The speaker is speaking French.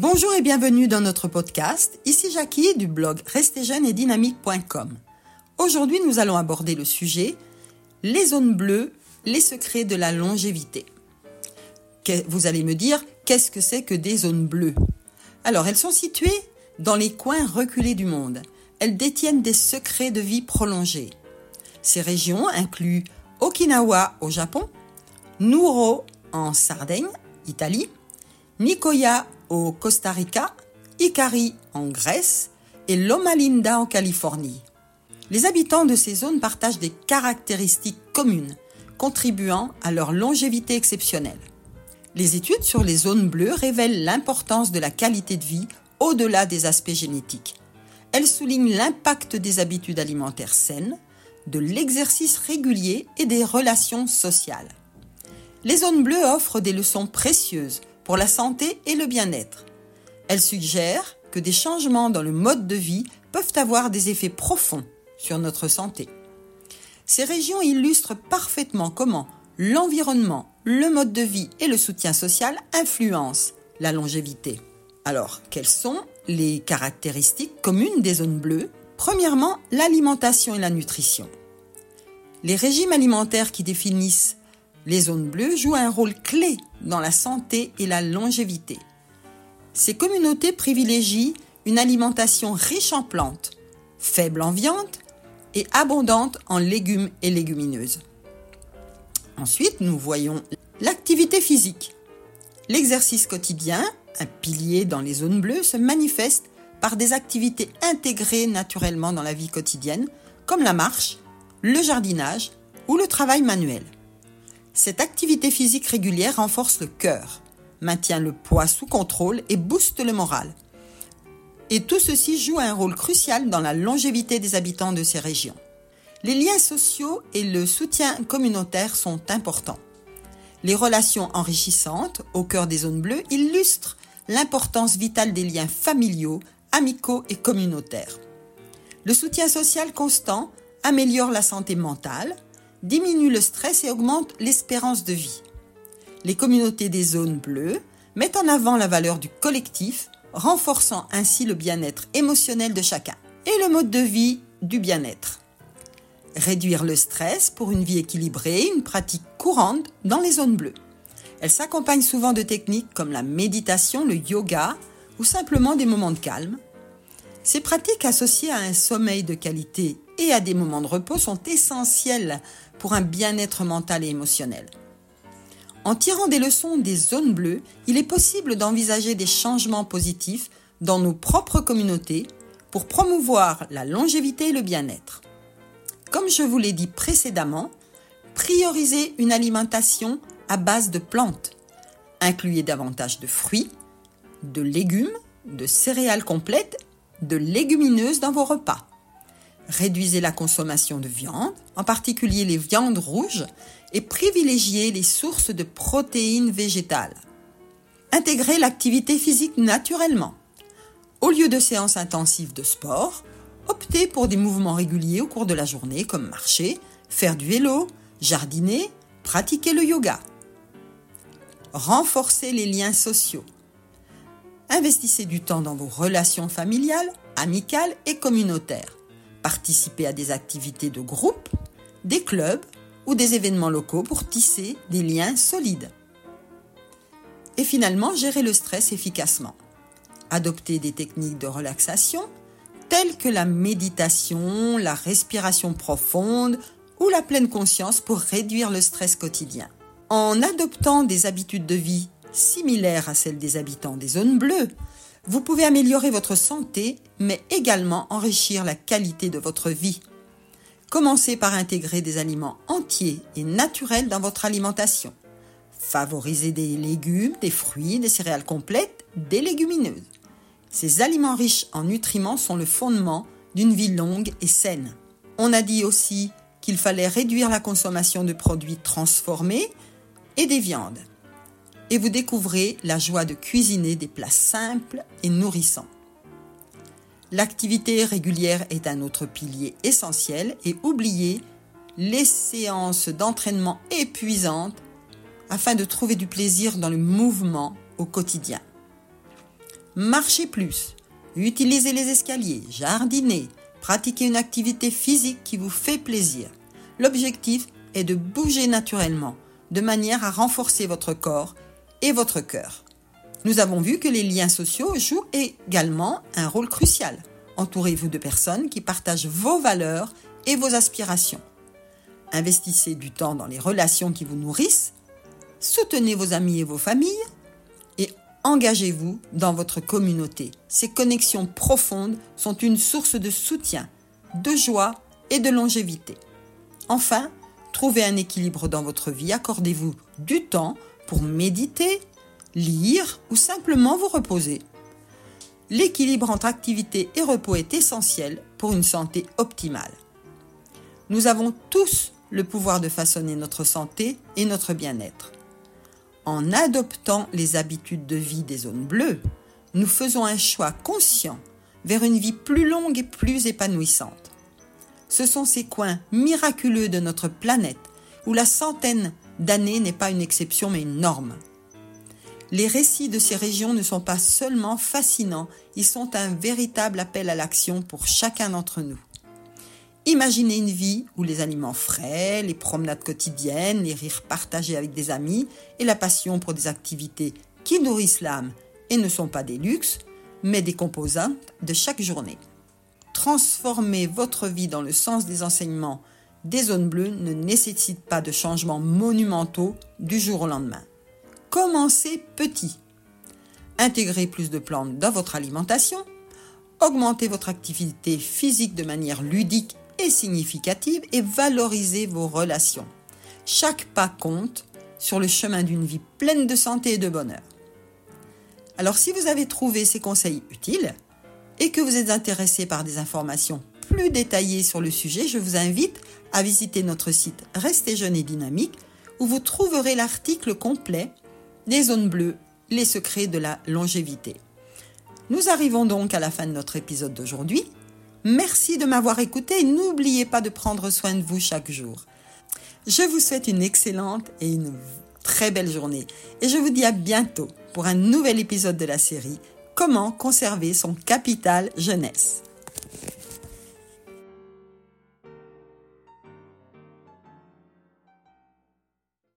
Bonjour et bienvenue dans notre podcast. Ici Jackie du blog dynamique.com. Aujourd'hui, nous allons aborder le sujet les zones bleues, les secrets de la longévité. Vous allez me dire, qu'est-ce que c'est que des zones bleues? Alors, elles sont situées dans les coins reculés du monde. Elles détiennent des secrets de vie prolongés. Ces régions incluent Okinawa au Japon, Nuro en Sardaigne, Italie, Nicoya au Costa Rica, Ikari en Grèce et Loma Linda en Californie. Les habitants de ces zones partagent des caractéristiques communes, contribuant à leur longévité exceptionnelle. Les études sur les zones bleues révèlent l'importance de la qualité de vie au-delà des aspects génétiques. Elles soulignent l'impact des habitudes alimentaires saines, de l'exercice régulier et des relations sociales. Les zones bleues offrent des leçons précieuses pour la santé et le bien-être. Elles suggèrent que des changements dans le mode de vie peuvent avoir des effets profonds sur notre santé. Ces régions illustrent parfaitement comment l'environnement, le mode de vie et le soutien social influencent la longévité. Alors, quelles sont les caractéristiques communes des zones bleues? Premièrement, l'alimentation et la nutrition. Les régimes alimentaires qui définissent les zones bleues jouent un rôle clé dans la santé et la longévité. Ces communautés privilégient une alimentation riche en plantes, faible en viande et abondante en légumes et légumineuses. Ensuite, nous voyons l'activité physique. L'exercice quotidien, un pilier dans les zones bleues, se manifeste par des activités intégrées naturellement dans la vie quotidienne, comme la marche, le jardinage ou le travail manuel. Cette activité physique régulière renforce le cœur, maintient le poids sous contrôle et booste le moral. Et tout ceci joue un rôle crucial dans la longévité des habitants de ces régions. Les liens sociaux et le soutien communautaire sont importants. Les relations enrichissantes au cœur des zones bleues illustrent l'importance vitale des liens familiaux, amicaux et communautaires. Le soutien social constant améliore la santé mentale, diminue le stress et augmente l'espérance de vie. Les communautés des zones bleues mettent en avant la valeur du collectif, renforçant ainsi le bien-être émotionnel de chacun et le mode de vie du bien-être. Réduire le stress pour une vie équilibrée, une pratique courante dans les zones bleues. Elle s'accompagne souvent de techniques comme la méditation, le yoga ou simplement des moments de calme. Ces pratiques associées à un sommeil de qualité et à des moments de repos sont essentielles pour un bien-être mental et émotionnel. En tirant des leçons des zones bleues, il est possible d'envisager des changements positifs dans nos propres communautés pour promouvoir la longévité et le bien-être. Comme je vous l'ai dit précédemment, priorisez une alimentation à base de plantes. Incluez davantage de fruits, de légumes, de céréales complètes, de légumineuses dans vos repas. Réduisez la consommation de viande, en particulier les viandes rouges, et privilégiez les sources de protéines végétales. Intégrez l'activité physique naturellement. Au lieu de séances intensives de sport, optez pour des mouvements réguliers au cours de la journée comme marcher, faire du vélo, jardiner, pratiquer le yoga. Renforcez les liens sociaux. Investissez du temps dans vos relations familiales, amicales et communautaires. Participez à des activités de groupe, des clubs ou des événements locaux pour tisser des liens solides. Et finalement, gérez le stress efficacement. Adoptez des techniques de relaxation telles que la méditation, la respiration profonde ou la pleine conscience pour réduire le stress quotidien. En adoptant des habitudes de vie similaires à celles des habitants des zones bleues, vous pouvez améliorer votre santé, mais également enrichir la qualité de votre vie. Commencez par intégrer des aliments entiers et naturels dans votre alimentation. Favorisez des légumes, des fruits, des céréales complètes, des légumineuses. Ces aliments riches en nutriments sont le fondement d'une vie longue et saine. On a dit aussi qu'il fallait réduire la consommation de produits transformés et des viandes et vous découvrez la joie de cuisiner des plats simples et nourrissants. L'activité régulière est un autre pilier essentiel et oubliez les séances d'entraînement épuisantes afin de trouver du plaisir dans le mouvement au quotidien. marchez plus, utilisez les escaliers, jardinez, pratiquez une activité physique qui vous fait plaisir. L'objectif est de bouger naturellement, de manière à renforcer votre corps et votre cœur. Nous avons vu que les liens sociaux jouent également un rôle crucial. Entourez-vous de personnes qui partagent vos valeurs et vos aspirations. Investissez du temps dans les relations qui vous nourrissent, soutenez vos amis et vos familles et engagez-vous dans votre communauté. Ces connexions profondes sont une source de soutien, de joie et de longévité. Enfin, trouvez un équilibre dans votre vie, accordez-vous du temps méditer, lire ou simplement vous reposer. L'équilibre entre activité et repos est essentiel pour une santé optimale. Nous avons tous le pouvoir de façonner notre santé et notre bien-être. En adoptant les habitudes de vie des zones bleues, nous faisons un choix conscient vers une vie plus longue et plus épanouissante. Ce sont ces coins miraculeux de notre planète où la centaine d'années n'est pas une exception mais une norme. Les récits de ces régions ne sont pas seulement fascinants, ils sont un véritable appel à l'action pour chacun d'entre nous. Imaginez une vie où les aliments frais, les promenades quotidiennes, les rires partagés avec des amis et la passion pour des activités qui nourrissent l'âme et ne sont pas des luxes, mais des composantes de chaque journée. Transformer votre vie dans le sens des enseignements des zones bleues ne nécessite pas de changements monumentaux du jour au lendemain. Commencez petit. Intégrez plus de plantes dans votre alimentation. Augmentez votre activité physique de manière ludique et significative et valorisez vos relations. Chaque pas compte sur le chemin d'une vie pleine de santé et de bonheur. Alors si vous avez trouvé ces conseils utiles et que vous êtes intéressé par des informations plus détaillées sur le sujet, je vous invite à visiter notre site Restez jeune et dynamique où vous trouverez l'article complet les zones bleues, les secrets de la longévité. Nous arrivons donc à la fin de notre épisode d'aujourd'hui. Merci de m'avoir écouté et n'oubliez pas de prendre soin de vous chaque jour. Je vous souhaite une excellente et une très belle journée et je vous dis à bientôt pour un nouvel épisode de la série Comment conserver son capital jeunesse.